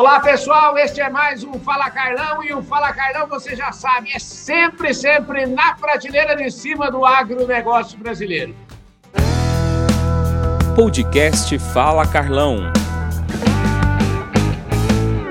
Olá, pessoal. Este é mais um Fala Carlão e o Fala Carlão, você já sabe, é sempre, sempre na prateleira de cima do agronegócio brasileiro. Podcast Fala Carlão.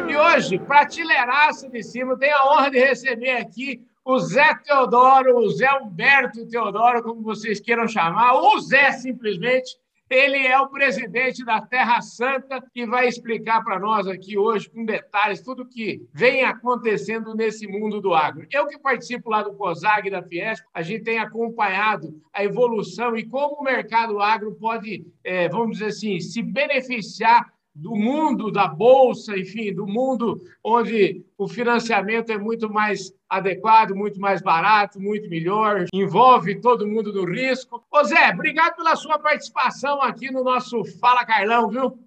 E hoje, prateleiraça de cima, tenho a honra de receber aqui o Zé Teodoro, o Zé Humberto Teodoro, como vocês queiram chamar, ou Zé simplesmente ele é o presidente da Terra Santa e vai explicar para nós aqui hoje, com detalhes, tudo que vem acontecendo nesse mundo do agro. Eu que participo lá do COSAG e da Fiesp, a gente tem acompanhado a evolução e como o mercado agro pode, é, vamos dizer assim, se beneficiar do mundo da bolsa, enfim, do mundo onde o financiamento é muito mais adequado, muito mais barato, muito melhor, envolve todo mundo do risco. Ô Zé, obrigado pela sua participação aqui no nosso Fala Carlão, viu?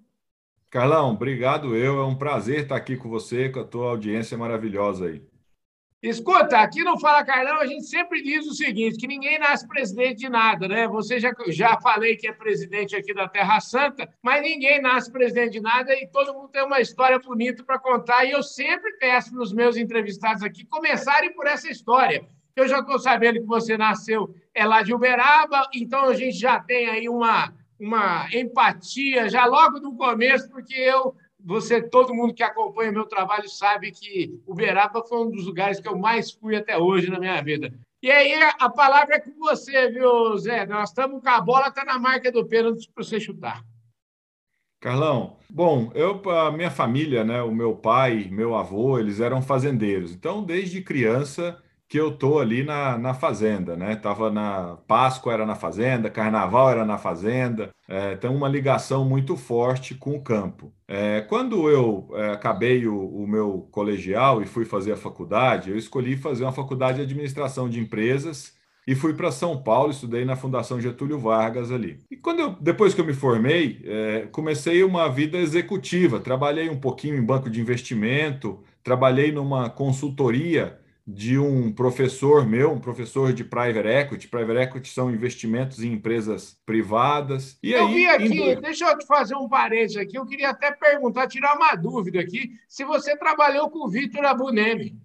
Carlão, obrigado eu, é um prazer estar aqui com você, com a tua audiência maravilhosa aí. Escuta, aqui no Fala Carlão a gente sempre diz o seguinte, que ninguém nasce presidente de nada, né? Você já, já falei que é presidente aqui da Terra Santa, mas ninguém nasce presidente de nada e todo mundo tem uma história bonita para contar. E eu sempre peço para os meus entrevistados aqui começarem por essa história. Eu já estou sabendo que você nasceu é lá de Uberaba, então a gente já tem aí uma, uma empatia já logo no começo, porque eu você, todo mundo que acompanha meu trabalho sabe que Uberaba foi um dos lugares que eu mais fui até hoje na minha vida. E aí a palavra é com você, viu, Zé? Nós estamos com a bola, está na marca do pênalti para você chutar. Carlão, bom, eu, a minha família, né, o meu pai, meu avô, eles eram fazendeiros. Então, desde criança, que eu tô ali na, na fazenda, né? Tava na Páscoa era na fazenda, Carnaval era na fazenda, é, tem uma ligação muito forte com o campo. É, quando eu é, acabei o, o, meu colegial e fui fazer a faculdade, eu escolhi fazer uma faculdade de administração de empresas e fui para São Paulo, estudei na Fundação Getúlio Vargas ali. E quando eu, depois que eu me formei, é, comecei uma vida executiva, trabalhei um pouquinho em banco de investimento, trabalhei numa consultoria de um professor meu, um professor de private equity. Private equity são investimentos em empresas privadas. E eu aí, vi aqui, indo... deixa eu te fazer um parênteses aqui. Eu queria até perguntar, tirar uma dúvida aqui, se você trabalhou com o Vitor Abunemi.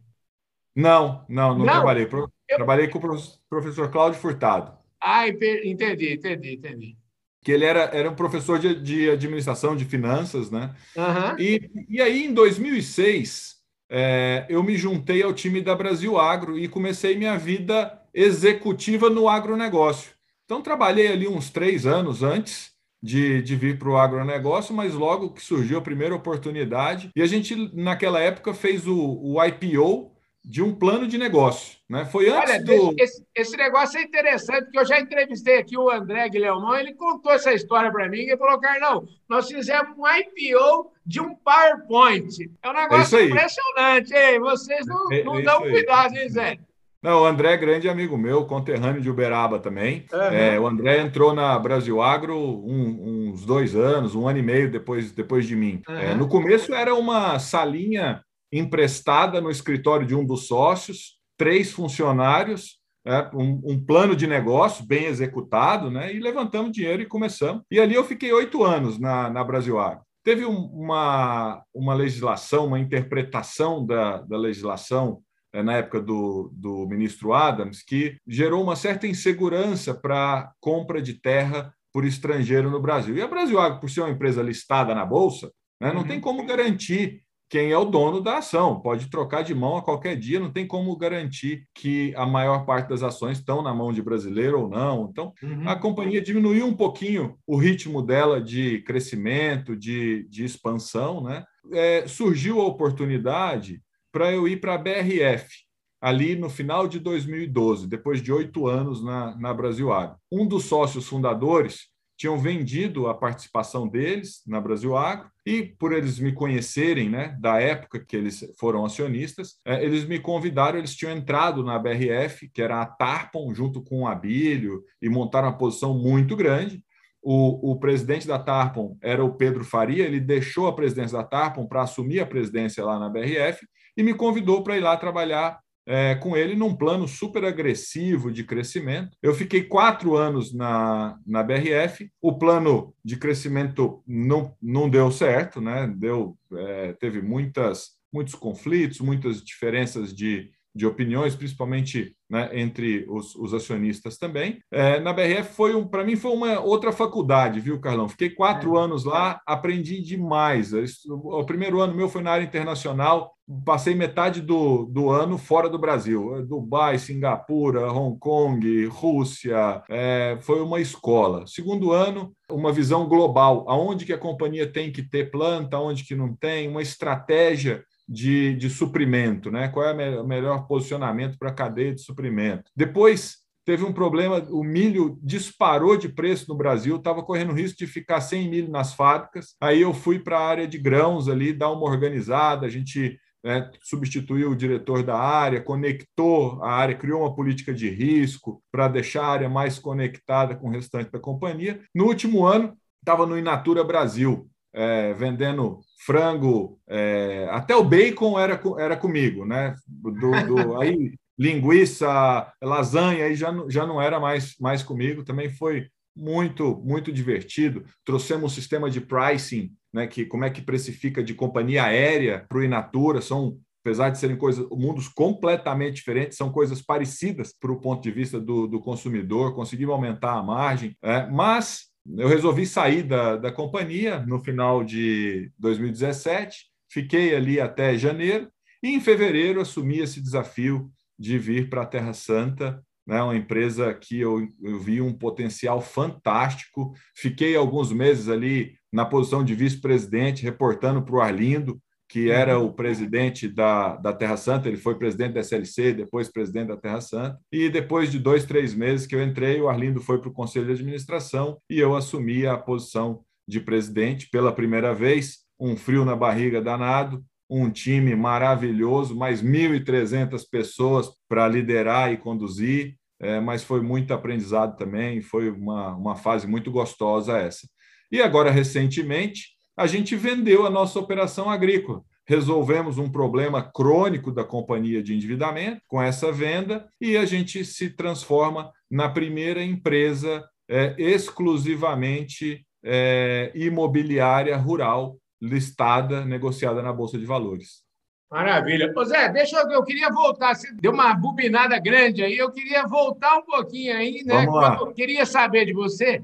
Não, não, não, não? trabalhei. Eu... Trabalhei com o professor Cláudio Furtado. Ah, entendi, entendi, entendi. Que ele era, era um professor de, de administração de finanças, né? Uhum. E, e aí, em 2006, é, eu me juntei ao time da Brasil Agro e comecei minha vida executiva no agronegócio. Então, trabalhei ali uns três anos antes de, de vir para o agronegócio, mas logo que surgiu a primeira oportunidade, e a gente, naquela época, fez o, o IPO de um plano de negócio. Né? Foi antes Olha, do. Esse, esse, negócio é interessante, porque eu já entrevistei aqui o André Guilhermão, ele contou essa história para mim, e falou, Carlão, nós fizemos um IPO de um PowerPoint. É um negócio é impressionante, hein? Vocês não, é, não é dão cuidado, hein, Zé? Não, o André é grande amigo meu, conterrâneo de Uberaba também. Uhum. É, o André entrou na Brasil Agro um, uns dois anos, um ano e meio depois, depois de mim. Uhum. É, no começo era uma salinha emprestada no escritório de um dos sócios, três funcionários, né, um, um, plano de negócio bem executado, né, e levantamos dinheiro e começamos. E ali eu fiquei oito anos na, na Brasil Agro. Teve uma, uma legislação, uma interpretação da, da legislação é, na época do, do ministro Adams, que gerou uma certa insegurança para compra de terra por estrangeiro no Brasil. E a Brasil Agro, por ser uma empresa listada na Bolsa, né, não uhum. tem como garantir quem é o dono da ação. Pode trocar de mão a qualquer dia, não tem como garantir que a maior parte das ações estão na mão de brasileiro ou não. Então, uhum. a companhia diminuiu um pouquinho o ritmo dela de crescimento, de, de expansão. Né? É, surgiu a oportunidade para eu ir para a BRF, ali no final de 2012, depois de oito anos na, na Brasil Agro. Um dos sócios fundadores tinham vendido a participação deles na Brasil Agro e por eles me conhecerem, né, da época que eles foram acionistas, é, eles me convidaram, eles tinham entrado na BRF, que era a Tarpon, junto com o Abílio, e montaram uma posição muito grande. O, o, presidente da Tarpon era o Pedro Faria, ele deixou a presidência da Tarpon para assumir a presidência lá na BRF e me convidou para ir lá trabalhar é, com ele num plano super agressivo de crescimento. Eu fiquei quatro anos na, na BRF, o plano de crescimento não, não deu certo, né? deu, é, teve muitas, muitos conflitos, muitas diferenças de, de opiniões, principalmente né, entre os, os, acionistas também. É, na BRF foi um, para mim foi uma outra faculdade, viu, Carlão? Fiquei quatro é. anos lá, aprendi demais. O primeiro ano meu foi na área internacional, passei metade do, do ano fora do Brasil, Dubai, Singapura, Hong Kong, Rússia. É, foi uma escola. Segundo ano, uma visão global, aonde que a companhia tem que ter planta, aonde que não tem, uma estratégia de, de suprimento, né? Qual é o melhor posicionamento para a cadeia de suprimento? Depois teve um problema, o milho disparou de preço no Brasil, estava correndo risco de ficar sem milho nas fábricas. Aí eu fui para a área de grãos ali, dar uma organizada, a gente né, substituiu o diretor da área, conectou a área, criou uma política de risco para deixar a área mais conectada com o restante da companhia. No último ano, estava no Inatura Brasil, é, vendendo frango, é, até o bacon era, era comigo, né? Do, do, aí linguiça, lasanha, aí já, já não era mais, mais comigo, também foi muito, muito divertido. Trouxemos um sistema de pricing, né, que como é que precifica de companhia aérea para o Inatura, são apesar de serem coisas, mundos completamente diferentes, são coisas parecidas para o ponto de vista do, do consumidor, conseguimos aumentar a margem, é, mas eu resolvi sair da, da companhia no final de 2017, fiquei ali até janeiro, e em fevereiro assumi esse desafio de vir para a Terra Santa, né, uma empresa que eu, eu vi um potencial fantástico. Fiquei alguns meses ali na posição de vice-presidente, reportando para o Arlindo, que era o presidente da, da Terra Santa, ele foi presidente da SLC, depois presidente da Terra Santa, e depois de dois, três meses que eu entrei, o Arlindo foi para o Conselho de Administração e eu assumi a posição de presidente pela primeira vez, um frio na barriga danado, um time maravilhoso, mais 1.300 pessoas para liderar e conduzir, é, mas foi muito aprendizado também, foi uma, uma fase muito gostosa essa. E agora, recentemente, a gente vendeu a nossa operação agrícola. Resolvemos um problema crônico da companhia de endividamento com essa venda e a gente se transforma na primeira empresa é, exclusivamente é, imobiliária rural listada, negociada na Bolsa de Valores. Maravilha. Ô Zé, deixa eu. Eu queria voltar. Você deu uma bubinada grande aí. Eu queria voltar um pouquinho aí, né? Vamos lá. Eu queria saber de você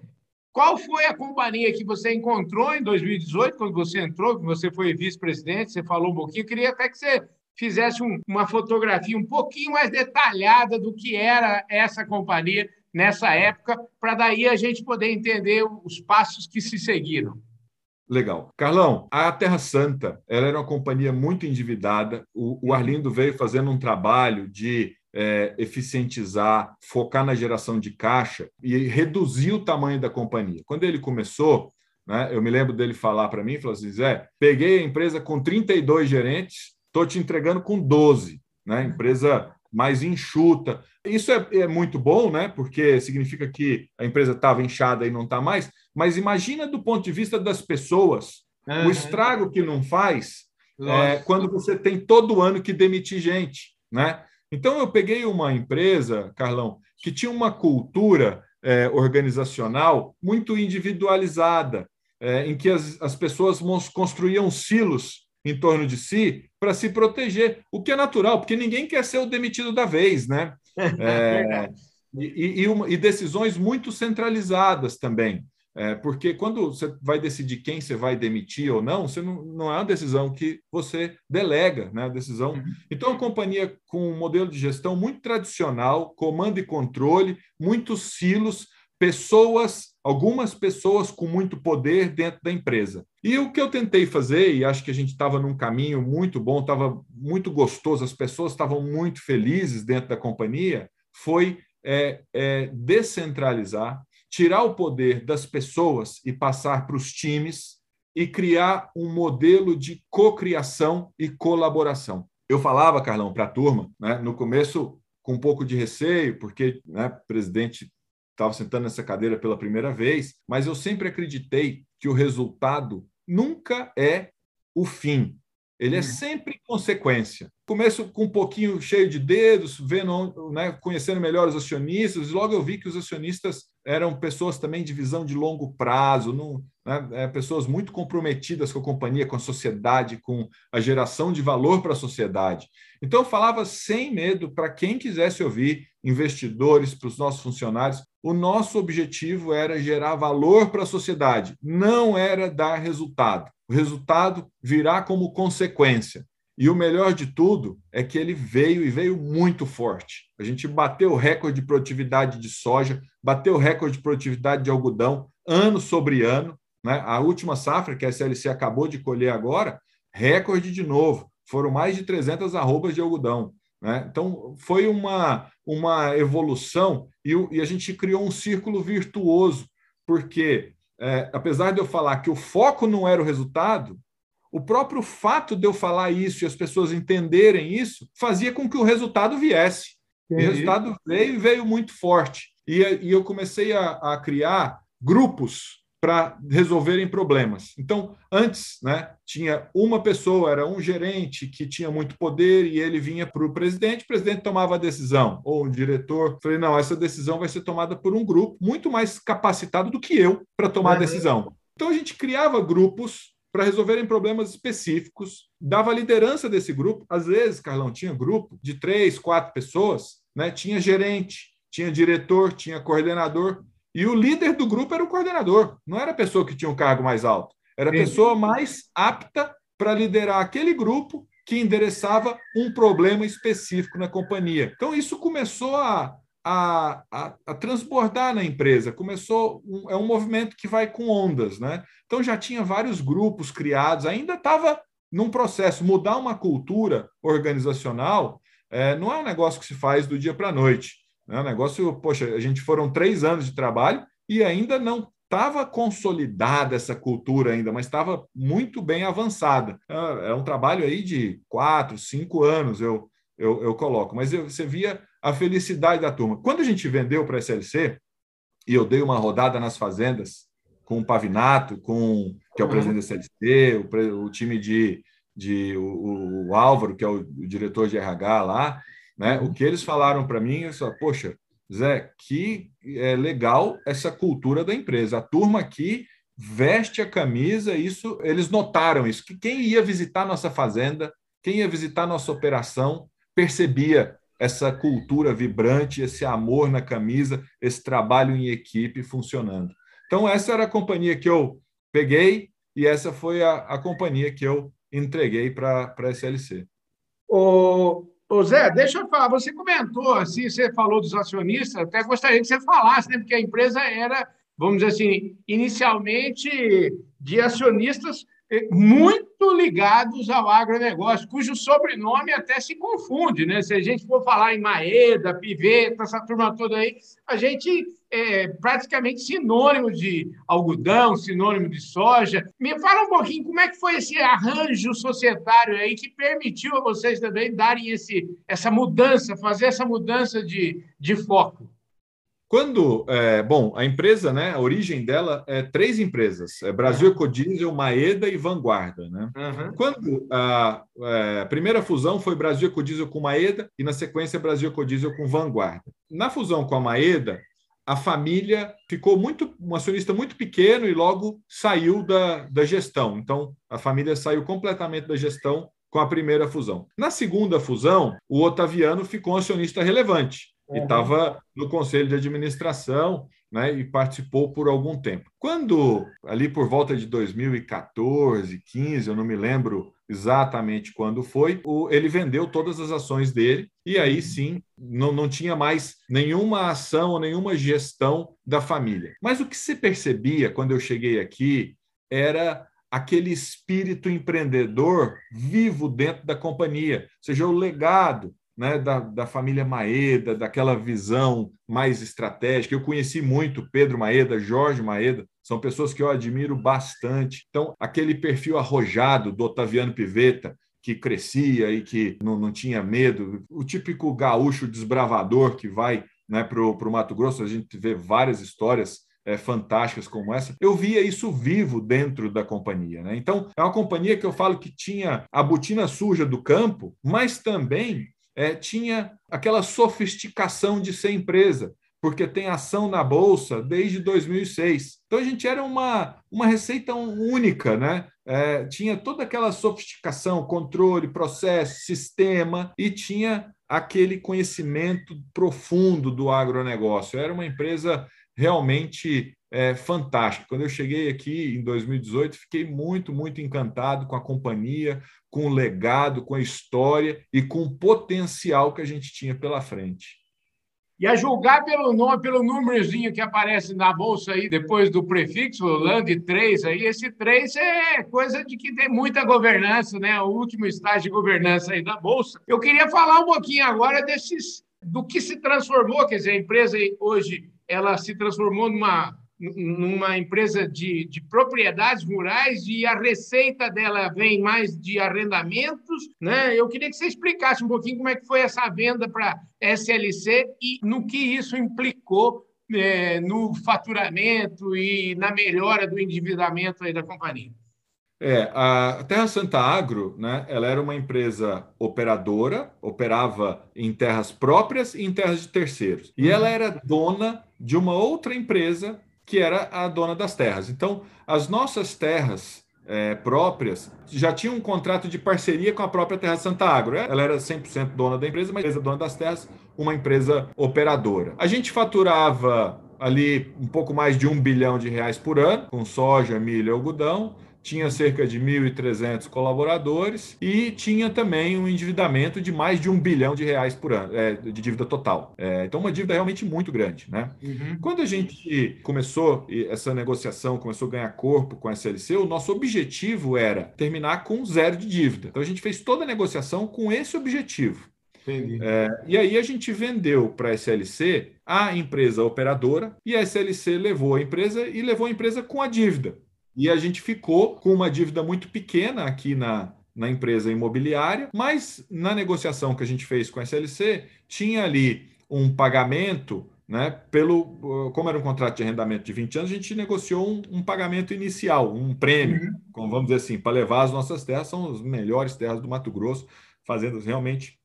qual foi a companhia que você encontrou em 2018, quando você entrou, que você foi vice-presidente, você falou um pouquinho. Eu queria até que você fizesse um, uma fotografia um pouquinho mais detalhada do que era essa companhia nessa época, para daí a gente poder entender os passos que se seguiram. Legal. Carlão, a Terra Santa ela era uma companhia muito endividada. O, o Arlindo veio fazendo um trabalho de é, eficientizar, focar na geração de caixa e reduzir o tamanho da companhia. Quando ele começou, né, eu me lembro dele falar para mim, falou assim, Zé, peguei a empresa com 32 gerentes, estou te entregando com 12, né, empresa mais enxuta. Isso é, é, muito bom, né, porque significa que a empresa estava inchada e não está mais, mas imagina do ponto de vista das pessoas, uhum. o estrago que não faz é, quando você tem todo ano que demitir gente, né? Então, eu peguei uma empresa, Carlão, que tinha uma cultura é, organizacional muito individualizada, é, em que as, as pessoas construíam silos em torno de si para se proteger, o que é natural, porque ninguém quer ser o demitido da vez, né? É, e, e, uma, e decisões muito centralizadas também. É, porque quando você vai decidir quem você vai demitir ou não, você não, não é uma decisão que você delega, né? A decisão. Uhum. Então, a companhia com um modelo de gestão muito tradicional, comando e controle, muitos silos, pessoas, algumas pessoas com muito poder dentro da empresa. E o que eu tentei fazer, e acho que a gente estava num caminho muito bom, estava muito gostoso, as pessoas estavam muito felizes dentro da companhia, foi é, é, descentralizar tirar o poder das pessoas e passar para os times e criar um modelo de cocriação e colaboração. Eu falava, Carlão, para a turma, né, no começo com um pouco de receio, porque né, o presidente estava sentando nessa cadeira pela primeira vez, mas eu sempre acreditei que o resultado nunca é o fim. ele é uhum. sempre consequência. Começo com um pouquinho cheio de dedos, vendo, né, conhecendo melhor os acionistas, e logo eu vi que os acionistas eram pessoas também de visão de longo prazo, não, né, é, pessoas muito comprometidas com a companhia, com a sociedade, com a geração de valor para a sociedade. Então eu falava sem medo para quem quisesse ouvir, investidores, para os nossos funcionários. O nosso objetivo era gerar valor para a sociedade, não era dar resultado. O resultado virá como consequência. E o melhor de tudo é que ele veio e veio muito forte. A gente bateu o recorde de produtividade de soja, bateu o recorde de produtividade de algodão, ano sobre ano. Né? A última safra, que a SLC acabou de colher agora, recorde de novo. Foram mais de 300 arrobas de algodão. Né? Então, foi uma, uma evolução e, e a gente criou um círculo virtuoso, porque é, apesar de eu falar que o foco não era o resultado, o próprio fato de eu falar isso e as pessoas entenderem isso fazia com que o resultado viesse. E o resultado veio e veio muito forte. E, e eu comecei a, a criar grupos para resolverem problemas. Então, antes, né, tinha uma pessoa, era um gerente que tinha muito poder e ele vinha para o presidente, o presidente tomava a decisão, ou um diretor. Falei, não, essa decisão vai ser tomada por um grupo muito mais capacitado do que eu para tomar uhum. a decisão. Então, a gente criava grupos para resolverem problemas específicos, dava liderança desse grupo. Às vezes, Carlão, tinha grupo de três, quatro pessoas, né? tinha gerente, tinha diretor, tinha coordenador. E o líder do grupo era o coordenador, não era a pessoa que tinha um cargo mais alto, era a pessoa mais apta para liderar aquele grupo que endereçava um problema específico na companhia. Então, isso começou a, a, a, a transbordar na empresa, começou, um, é um movimento que vai com ondas. Né? Então, já tinha vários grupos criados, ainda estava num processo. Mudar uma cultura organizacional é, não é um negócio que se faz do dia para a noite. Né? O negócio, poxa, a gente foram três anos de trabalho e ainda não estava consolidada essa cultura ainda, mas estava muito bem avançada. É, é um trabalho aí de quatro, cinco anos, eu, eu, eu coloco. Mas eu, você via a felicidade da turma. Quando a gente vendeu para a SLC, e eu dei uma rodada nas fazendas com o Pavinato, com que é o presidente da SLC, o, o time de, de o, o, Álvaro, que é o, o diretor de RH lá, né? O que eles falaram para mim, eu falei, poxa, Zé, que é legal essa cultura da empresa. A turma aqui veste a camisa, isso eles notaram isso, que quem ia visitar nossa fazenda, quem ia visitar nossa operação, percebia essa cultura vibrante, esse amor na camisa, esse trabalho em equipe funcionando. Então, essa era a companhia que eu peguei e essa foi a, a companhia que eu entreguei para a SLC. O, Ô Zé, deixa eu falar, você comentou, assim, você falou dos acionistas, até gostaria que você falasse, né, porque a empresa era, vamos dizer assim, inicialmente de acionistas muito ligados ao agronegócio, cujo sobrenome até se confunde, né? Se a gente for falar em Maeda, Piveta, essa turma toda aí, a gente é praticamente sinônimo de algodão, sinônimo de soja. Me fala um pouquinho como é que foi esse arranjo societário aí que permitiu a vocês também darem esse, essa mudança, fazer essa mudança de, de foco. Quando, é, bom, a empresa, né, a origem dela é três empresas, é Brasil. Ecodiesel, Maeda e Vanguarda, né? Uhum. Quando a, é, a, primeira fusão foi Brasil Ecodiesel com Maeda e na sequência Brasil Ecodiesel com Vanguarda. Na fusão com a Maeda, a família ficou muito, um acionista muito pequeno e logo saiu da, da gestão. Então, a família saiu completamente da gestão com a primeira fusão. Na segunda fusão, o Otaviano ficou um acionista relevante. E estava no conselho de administração né, e participou por algum tempo. Quando, ali por volta de 2014, 15, eu não me lembro exatamente quando foi, o, ele vendeu todas as ações dele e aí sim não, não tinha mais nenhuma ação ou nenhuma gestão da família. Mas o que se percebia quando eu cheguei aqui era aquele espírito empreendedor vivo dentro da companhia, ou seja, o legado, né, da, da família Maeda, daquela visão mais estratégica. Eu conheci muito Pedro Maeda, Jorge Maeda, são pessoas que eu admiro bastante. Então, aquele perfil arrojado do Otaviano Piveta, que crescia e que não, não tinha medo, o típico gaúcho desbravador que vai né, para o Mato Grosso, a gente vê várias histórias é, fantásticas como essa, eu via isso vivo dentro da companhia. Né? Então, é uma companhia que eu falo que tinha a botina suja do campo, mas também é, tinha aquela sofisticação de ser empresa, porque tem ação na bolsa desde 2006. Então a gente era uma, uma receita única, né? É, tinha toda aquela sofisticação, controle, processo, sistema e tinha aquele conhecimento profundo do agronegócio. Era uma empresa realmente é, fantástica. Quando eu cheguei aqui em 2018, fiquei muito, muito encantado com a companhia, com o legado, com a história e com o potencial que a gente tinha pela frente. E a julgar pelo nome, pelo númerozinho que aparece na bolsa aí depois do prefixo, LAND 3, aí, esse 3 é coisa de que tem muita governança, né? O último estágio de governança aí da bolsa. Eu queria falar um pouquinho agora desses do que se transformou, quer dizer, a empresa hoje ela se transformou numa numa empresa de, de propriedades rurais e a receita dela vem mais de arrendamentos. Né? Eu queria que você explicasse um pouquinho como é que foi essa venda para SLC e no que isso implicou é, no faturamento e na melhora do endividamento aí da companhia. É, a Terra Santa Agro, né, ela era uma empresa operadora, operava em terras próprias e em terras de terceiros. E ela era dona de uma outra empresa que era a dona das terras. Então, as nossas terras é, próprias já tinham um contrato de parceria com a própria Terra Santa Agro. Ela era 100% dona da empresa, mas a dona das terras, uma empresa operadora. A gente faturava ali um pouco mais de um bilhão de reais por ano, com soja, milho e algodão tinha cerca de 1.300 colaboradores e tinha também um endividamento de mais de um bilhão de reais por ano, é, de dívida total. É, então, uma dívida realmente muito grande. Né? Uhum. Quando a gente começou essa negociação, começou a ganhar corpo com a SLC, o nosso objetivo era terminar com zero de dívida. Então, a gente fez toda a negociação com esse objetivo. É, e aí a gente vendeu para a SLC a empresa operadora e a SLC levou a empresa e levou a empresa com a dívida. E a gente ficou com uma dívida muito pequena aqui na, na empresa imobiliária, mas na negociação que a gente fez com a SLC, tinha ali um pagamento, né, pelo, como era um contrato de arrendamento de 20 anos, a gente negociou um, um pagamento inicial, um prêmio, uhum. como vamos dizer assim, para levar as nossas terras, são as melhores terras do Mato Grosso, fazendas realmente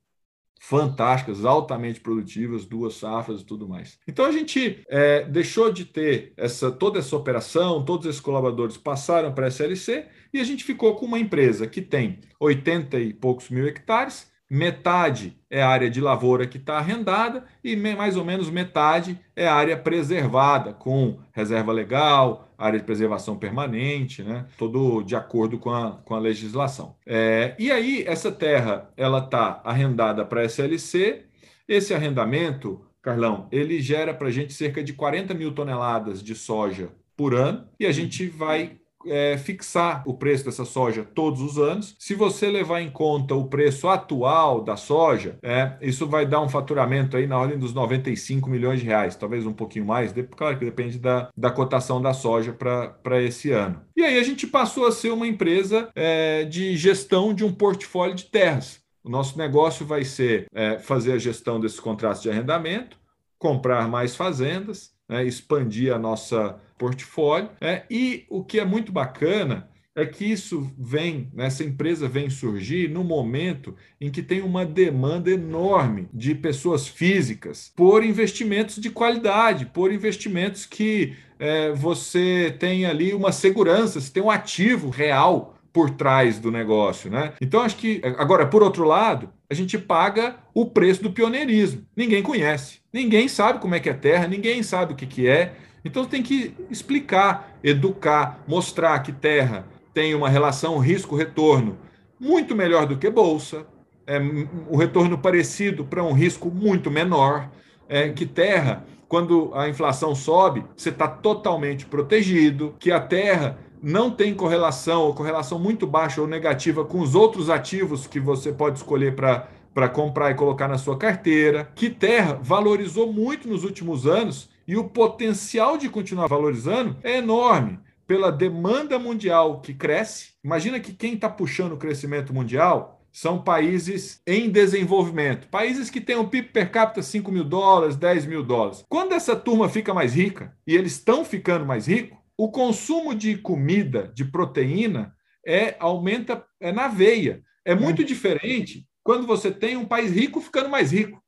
fantásticas, altamente produtivas, duas safras e tudo mais. Então a gente é, deixou de ter essa toda essa operação, todos esses colaboradores passaram para a SLC e a gente ficou com uma empresa que tem 80 e poucos mil hectares, metade é área de lavoura que está arrendada e mais ou menos metade é área preservada, com reserva legal, área de preservação permanente, né? todo de acordo com a, com a legislação. É, e aí, essa terra ela está arrendada para a SLC, esse arrendamento, Carlão, ele gera para a gente cerca de 40 mil toneladas de soja por ano e a gente vai é, fixar o preço dessa soja todos os anos. Se você levar em conta o preço atual da soja, é, isso vai dar um faturamento aí na ordem dos 95 milhões de reais, talvez um pouquinho mais, claro que depende da, da cotação da soja para esse ano. E aí a gente passou a ser uma empresa é, de gestão de um portfólio de terras. O nosso negócio vai ser é, fazer a gestão desses contratos de arrendamento, comprar mais fazendas, né, expandir a nossa portfólio. Né, e o que é muito bacana é que isso vem, né, essa empresa vem surgir no momento em que tem uma demanda enorme de pessoas físicas por investimentos de qualidade, por investimentos que é, você tem ali uma segurança, você tem um ativo real por trás do negócio, né? Então acho que agora por outro lado a gente paga o preço do pioneirismo. Ninguém conhece, ninguém sabe como é que é terra, ninguém sabe o que que é. Então tem que explicar, educar, mostrar que terra tem uma relação risco-retorno muito melhor do que bolsa, é um retorno parecido para um risco muito menor, é, que terra quando a inflação sobe, você está totalmente protegido, que a terra não tem correlação ou correlação muito baixa ou negativa com os outros ativos que você pode escolher para para comprar e colocar na sua carteira, que terra valorizou muito nos últimos anos e o potencial de continuar valorizando é enorme pela demanda mundial que cresce. Imagina que quem está puxando o crescimento mundial são países em desenvolvimento, países que têm um PIB per capita 5 mil dólares, 10 mil dólares. Quando essa turma fica mais rica, e eles estão ficando mais ricos, o consumo de comida, de proteína, é aumenta é na veia. É muito diferente quando você tem um país rico ficando mais rico.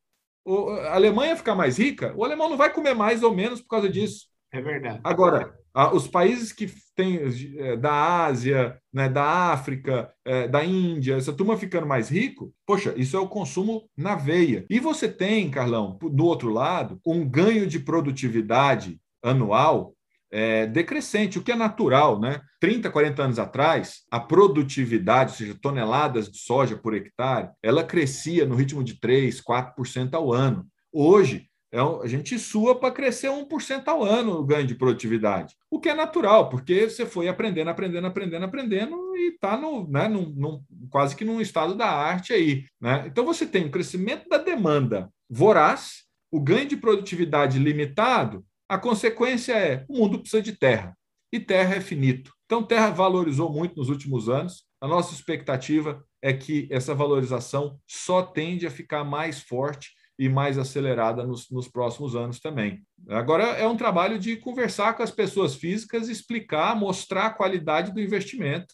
A Alemanha ficar mais rica, o alemão não vai comer mais ou menos por causa disso. É verdade. Agora, os países que têm é, da Ásia, né, da África, é, da Índia, essa turma ficando mais rico, poxa, isso é o consumo na veia. E você tem, Carlão, do outro lado, um ganho de produtividade anual é, decrescente, o que é natural, né? 30, 40 anos atrás, a produtividade, ou seja, toneladas de soja por hectare, ela crescia no ritmo de 3, 4% ao ano. Hoje, é, a gente sua para crescer 1% ao ano o ganho de produtividade. O que é natural, porque você foi aprendendo, aprendendo, aprendendo, aprendendo e está né, num, num, quase que num estado da arte aí. Né? Então você tem um crescimento da demanda voraz, o ganho de produtividade limitado, a consequência é o mundo precisa de terra. E terra é finito. Então, terra valorizou muito nos últimos anos. A nossa expectativa é que essa valorização só tende a ficar mais forte e mais acelerada nos, nos, próximos anos também. Agora é um trabalho de conversar com as pessoas físicas, explicar, mostrar a qualidade do investimento.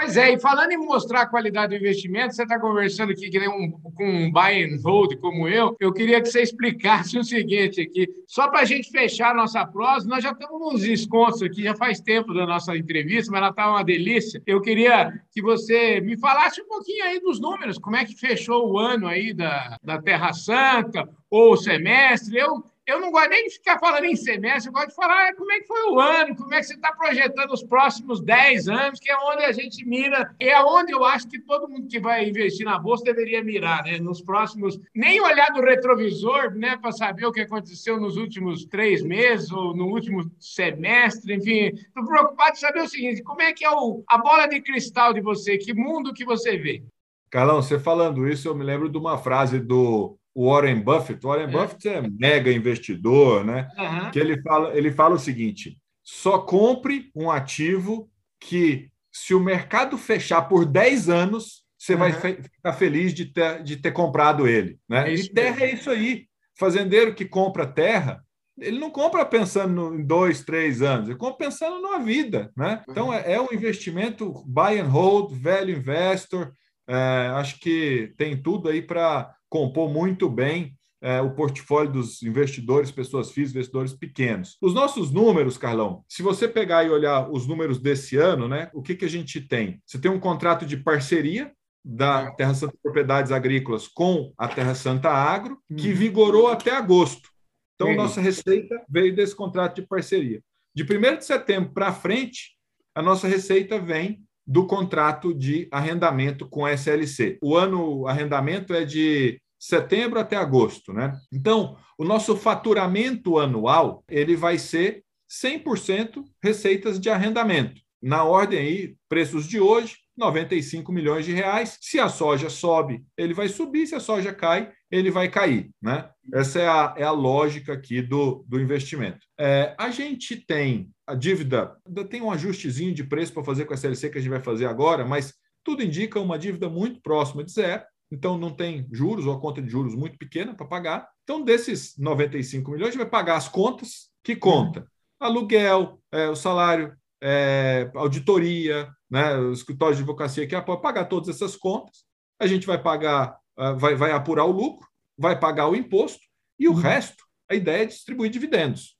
Pois é, e falando em mostrar a qualidade do investimento, você está conversando aqui que nem um, com um buy and hold como eu, eu queria que você explicasse o seguinte aqui, só para a gente fechar a nossa prosa, nós já estamos nos descontos aqui, já faz tempo da nossa entrevista, mas ela está uma delícia. Eu queria que você me falasse um pouquinho aí dos números, como é que fechou o ano aí da, da Terra Santa, ou o semestre. Eu, eu não gosto nem de ficar falando em semestre, eu gosto de falar como é que foi o ano, como é que você está projetando os próximos 10 anos, que é onde a gente mira, é onde eu acho que todo mundo que vai investir na Bolsa deveria mirar, né? Nos próximos, nem olhar no retrovisor, né, para saber o que aconteceu nos últimos três meses ou no último semestre, enfim. Estou preocupado de saber o seguinte: como é que é o, a bola de cristal de você, que mundo que você vê? Carlão, você falando isso, eu me lembro de uma frase do o Warren Buffett. O Warren é. Buffett é mega investidor, né? Uhum. Que ele fala, ele fala o seguinte: só compre um ativo que, se o mercado fechar por 10 anos, você uhum. vai ficar feliz de ter, de ter comprado ele. Né? É e terra mesmo. é isso aí. Fazendeiro que compra terra, ele não compra pensando em dois, três anos, ele compra pensando na vida. Né? Então, é, é um investimento buy and hold, velho investor. É, acho que tem tudo aí para compor muito bem é, o portfólio dos investidores, pessoas físicas, investidores pequenos. Os nossos números, Carlão, se você pegar e olhar os números desse ano, né, o que, que a gente tem? Você tem um contrato de parceria da Terra Santa Propriedades Agrícolas com a Terra Santa Agro, que uhum. vigorou até agosto. Então, nossa receita veio desse contrato de parceria. De 1 de setembro para frente, a nossa receita vem do contrato de arrendamento com a SLC. O ano arrendamento é de setembro até agosto, né? Então, o nosso faturamento anual, ele vai ser 100% receitas de arrendamento. Na ordem aí, preços de hoje, 95 milhões de reais. Se a soja sobe, ele vai subir, se a soja cai, ele vai cair. Né? Essa é a, é a lógica aqui do, do investimento. É, a gente tem a dívida, ainda tem um ajustezinho de preço para fazer com a SLC que a gente vai fazer agora, mas tudo indica uma dívida muito próxima de zero. Então, não tem juros ou a conta de juros muito pequena para pagar. Então, desses 95 milhões, a gente vai pagar as contas. Que conta? Aluguel, é, o salário, é, auditoria, né, escritório de advocacia que pode pagar todas essas contas. A gente vai pagar ah, vai, vai apurar o lucro, vai pagar o imposto e o uhum. resto, a ideia é distribuir dividendos.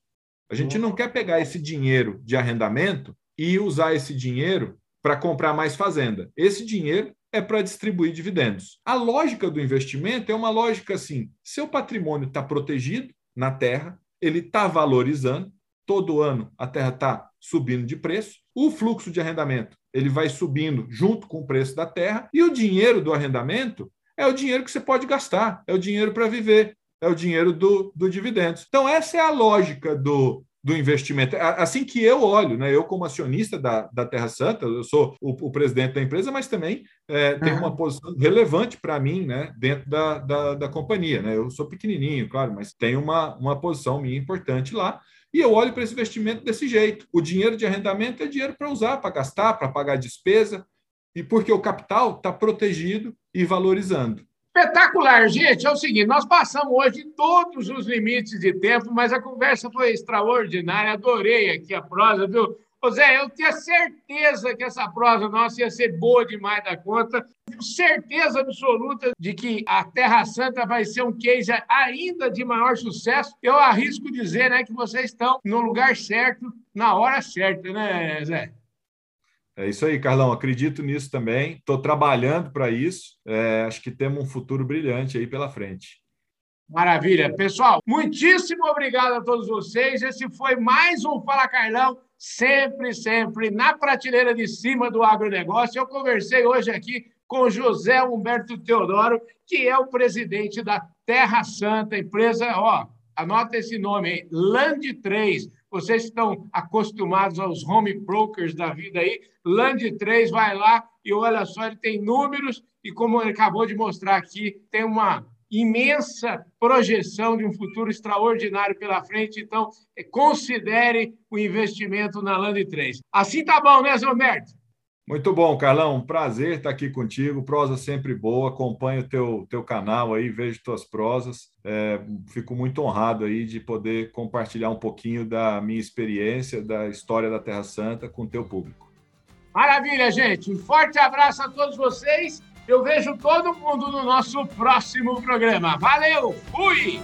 A gente uhum. não quer pegar esse dinheiro de arrendamento e usar esse dinheiro para comprar mais fazenda. Esse dinheiro é para distribuir dividendos. A lógica do investimento é uma lógica assim: seu patrimônio está protegido na terra, ele está valorizando, todo ano a terra está subindo de preço, o fluxo de arrendamento ele vai subindo junto com o preço da terra e o dinheiro do arrendamento é o dinheiro que você pode gastar, é o dinheiro para viver, é o dinheiro do, do dividendos. Então, essa é a lógica do, do investimento. Assim que eu olho, né? eu como acionista da, da Terra Santa, eu sou o, o presidente da empresa, mas também é, uhum. tenho uma posição relevante para mim né? dentro da, da, da, companhia. Né? Eu sou pequenininho, claro, mas tenho uma, uma posição minha importante lá. E eu olho para esse investimento desse jeito. O dinheiro de arrendamento é dinheiro para usar, para gastar, para pagar despesa. e porque o capital está protegido e valorizando. Espetacular, gente. É o seguinte: nós passamos hoje todos os limites de tempo, mas a conversa foi extraordinária. Adorei aqui a prosa, viu? Ô Zé, eu tinha certeza que essa prosa nossa ia ser boa demais da conta. Tenho certeza absoluta de que a Terra Santa vai ser um case ainda de maior sucesso. Eu arrisco dizer né, que vocês estão no lugar certo, na hora certa, né, Zé? É isso aí, Carlão. Acredito nisso também. Estou trabalhando para isso. É, acho que temos um futuro brilhante aí pela frente. Maravilha. Pessoal, muitíssimo obrigado a todos vocês. Esse foi mais um Fala Carlão, sempre, sempre na prateleira de cima do agronegócio. Eu conversei hoje aqui com José Humberto Teodoro, que é o presidente da Terra Santa, empresa, ó, anota esse nome aí, Land 3 vocês estão acostumados aos home brokers da vida aí. Land 3 vai lá e olha só, ele tem números e, como ele acabou de mostrar aqui, tem uma imensa projeção de um futuro extraordinário pela frente. Então, considere o investimento na Land 3. Assim tá bom, né, Zé Roberto? Muito bom, Carlão. Um prazer estar aqui contigo. Prosa sempre boa. Acompanho o teu, teu canal aí, vejo tuas prosas. É, fico muito honrado aí de poder compartilhar um pouquinho da minha experiência, da história da Terra Santa com o teu público. Maravilha, gente. Um forte abraço a todos vocês. Eu vejo todo mundo no nosso próximo programa. Valeu! Fui!